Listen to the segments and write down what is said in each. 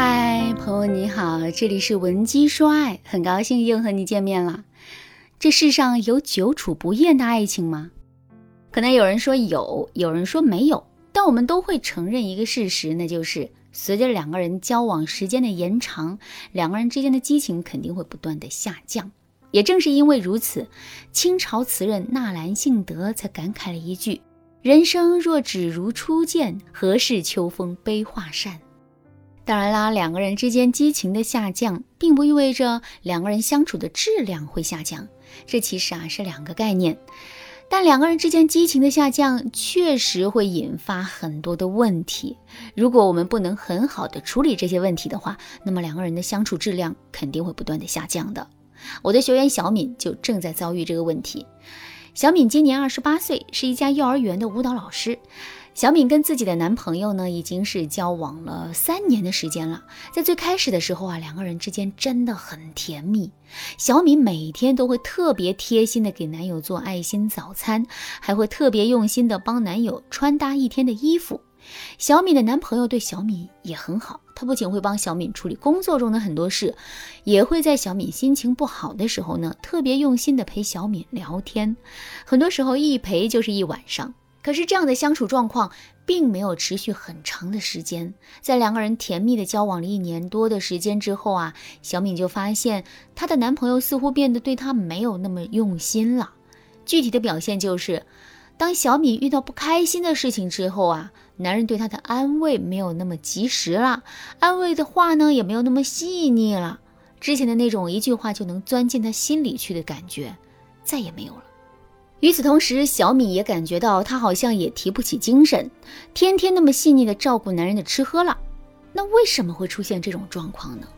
嗨，朋友你好，这里是文姬说爱，很高兴又和你见面了。这世上有久处不厌的爱情吗？可能有人说有，有人说没有，但我们都会承认一个事实，那就是随着两个人交往时间的延长，两个人之间的激情肯定会不断的下降。也正是因为如此，清朝词人纳兰性德才感慨了一句：“人生若只如初见，何事秋风悲画扇。”当然啦，两个人之间激情的下降，并不意味着两个人相处的质量会下降，这其实啊是两个概念。但两个人之间激情的下降，确实会引发很多的问题。如果我们不能很好的处理这些问题的话，那么两个人的相处质量肯定会不断的下降的。我的学员小敏就正在遭遇这个问题。小敏今年二十八岁，是一家幼儿园的舞蹈老师。小敏跟自己的男朋友呢，已经是交往了三年的时间了。在最开始的时候啊，两个人之间真的很甜蜜。小敏每天都会特别贴心的给男友做爱心早餐，还会特别用心的帮男友穿搭一天的衣服。小敏的男朋友对小敏也很好，他不仅会帮小敏处理工作中的很多事，也会在小敏心情不好的时候呢，特别用心的陪小敏聊天。很多时候一陪就是一晚上。可是这样的相处状况并没有持续很长的时间，在两个人甜蜜的交往了一年多的时间之后啊，小敏就发现她的男朋友似乎变得对她没有那么用心了。具体的表现就是，当小敏遇到不开心的事情之后啊，男人对她的安慰没有那么及时了，安慰的话呢也没有那么细腻了，之前的那种一句话就能钻进她心里去的感觉再也没有了。与此同时，小米也感觉到她好像也提不起精神，天天那么细腻的照顾男人的吃喝了。那为什么会出现这种状况呢？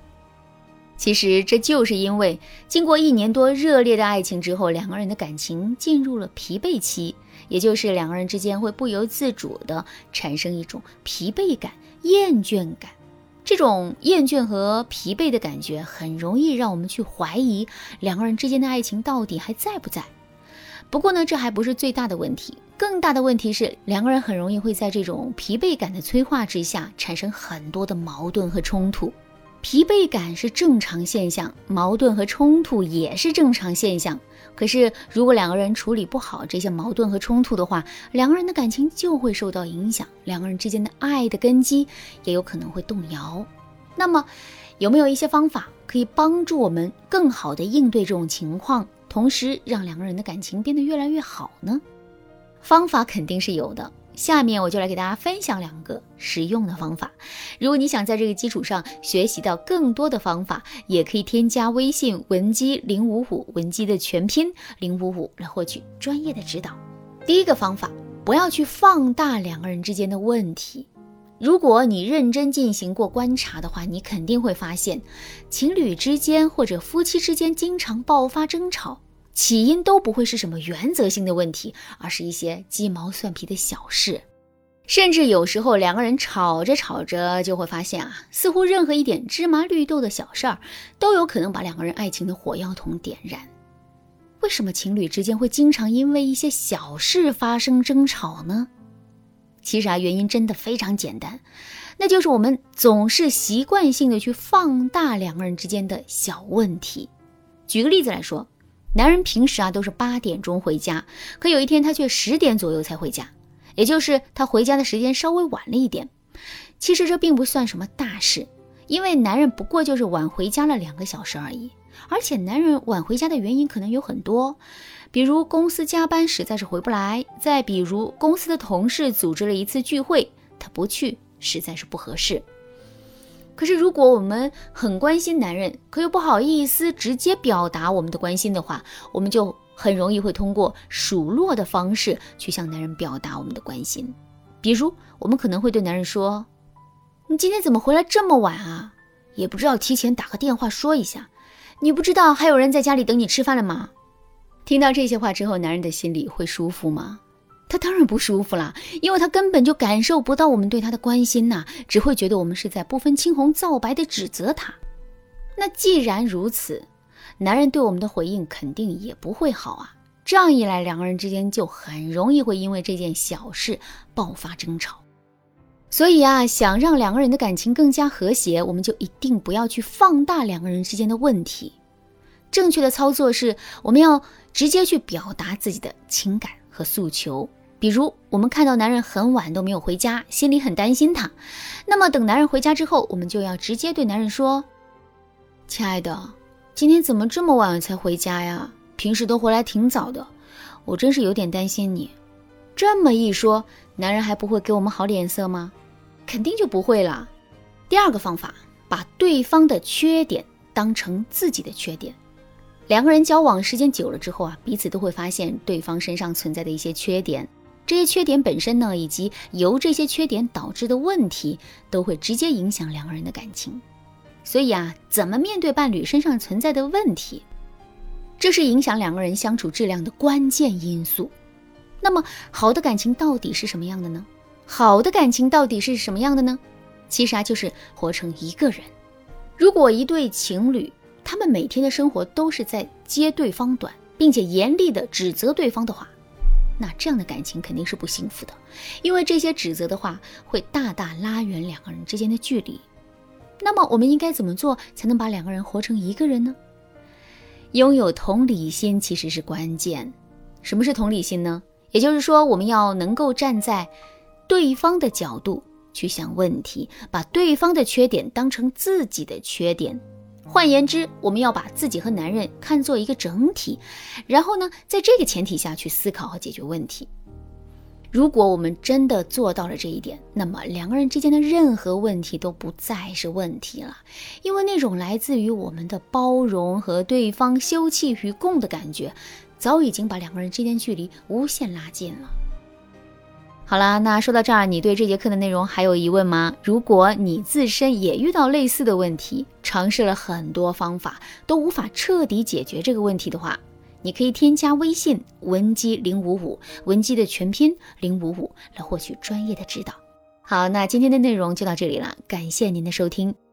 其实这就是因为经过一年多热烈的爱情之后，两个人的感情进入了疲惫期，也就是两个人之间会不由自主的产生一种疲惫感、厌倦感。这种厌倦和疲惫的感觉，很容易让我们去怀疑两个人之间的爱情到底还在不在。不过呢，这还不是最大的问题，更大的问题是两个人很容易会在这种疲惫感的催化之下，产生很多的矛盾和冲突。疲惫感是正常现象，矛盾和冲突也是正常现象。可是如果两个人处理不好这些矛盾和冲突的话，两个人的感情就会受到影响，两个人之间的爱的根基也有可能会动摇。那么，有没有一些方法可以帮助我们更好的应对这种情况？同时让两个人的感情变得越来越好呢？方法肯定是有的。下面我就来给大家分享两个实用的方法。如果你想在这个基础上学习到更多的方法，也可以添加微信文姬零五五，文姬的全拼零五五来获取专业的指导。第一个方法，不要去放大两个人之间的问题。如果你认真进行过观察的话，你肯定会发现，情侣之间或者夫妻之间经常爆发争吵，起因都不会是什么原则性的问题，而是一些鸡毛蒜皮的小事。甚至有时候两个人吵着吵着，就会发现啊，似乎任何一点芝麻绿豆的小事儿，都有可能把两个人爱情的火药桶点燃。为什么情侣之间会经常因为一些小事发生争吵呢？其实啊，原因真的非常简单，那就是我们总是习惯性的去放大两个人之间的小问题。举个例子来说，男人平时啊都是八点钟回家，可有一天他却十点左右才回家，也就是他回家的时间稍微晚了一点。其实这并不算什么大事，因为男人不过就是晚回家了两个小时而已。而且男人晚回家的原因可能有很多。比如公司加班实在是回不来，再比如公司的同事组织了一次聚会，他不去实在是不合适。可是如果我们很关心男人，可又不好意思直接表达我们的关心的话，我们就很容易会通过数落的方式去向男人表达我们的关心。比如我们可能会对男人说：“你今天怎么回来这么晚啊？也不知道提前打个电话说一下，你不知道还有人在家里等你吃饭了吗？”听到这些话之后，男人的心里会舒服吗？他当然不舒服啦，因为他根本就感受不到我们对他的关心呐，只会觉得我们是在不分青红皂白的指责他。那既然如此，男人对我们的回应肯定也不会好啊。这样一来，两个人之间就很容易会因为这件小事爆发争吵。所以啊，想让两个人的感情更加和谐，我们就一定不要去放大两个人之间的问题。正确的操作是，我们要直接去表达自己的情感和诉求。比如，我们看到男人很晚都没有回家，心里很担心他。那么，等男人回家之后，我们就要直接对男人说：“亲爱的，今天怎么这么晚才回家呀？平时都回来挺早的，我真是有点担心你。”这么一说，男人还不会给我们好脸色吗？肯定就不会了。第二个方法，把对方的缺点当成自己的缺点。两个人交往时间久了之后啊，彼此都会发现对方身上存在的一些缺点。这些缺点本身呢，以及由这些缺点导致的问题，都会直接影响两个人的感情。所以啊，怎么面对伴侣身上存在的问题，这是影响两个人相处质量的关键因素。那么，好的感情到底是什么样的呢？好的感情到底是什么样的呢？其实啊，就是活成一个人。如果一对情侣，他们每天的生活都是在揭对方短，并且严厉的指责对方的话，那这样的感情肯定是不幸福的。因为这些指责的话会大大拉远两个人之间的距离。那么，我们应该怎么做才能把两个人活成一个人呢？拥有同理心其实是关键。什么是同理心呢？也就是说，我们要能够站在。对方的角度去想问题，把对方的缺点当成自己的缺点。换言之，我们要把自己和男人看作一个整体，然后呢，在这个前提下去思考和解决问题。如果我们真的做到了这一点，那么两个人之间的任何问题都不再是问题了，因为那种来自于我们的包容和对方休戚与共的感觉，早已经把两个人之间距离无限拉近了。好啦，那说到这儿，你对这节课的内容还有疑问吗？如果你自身也遇到类似的问题，尝试了很多方法都无法彻底解决这个问题的话，你可以添加微信文姬零五五，文姬的全拼零五五，来获取专业的指导。好，那今天的内容就到这里了，感谢您的收听，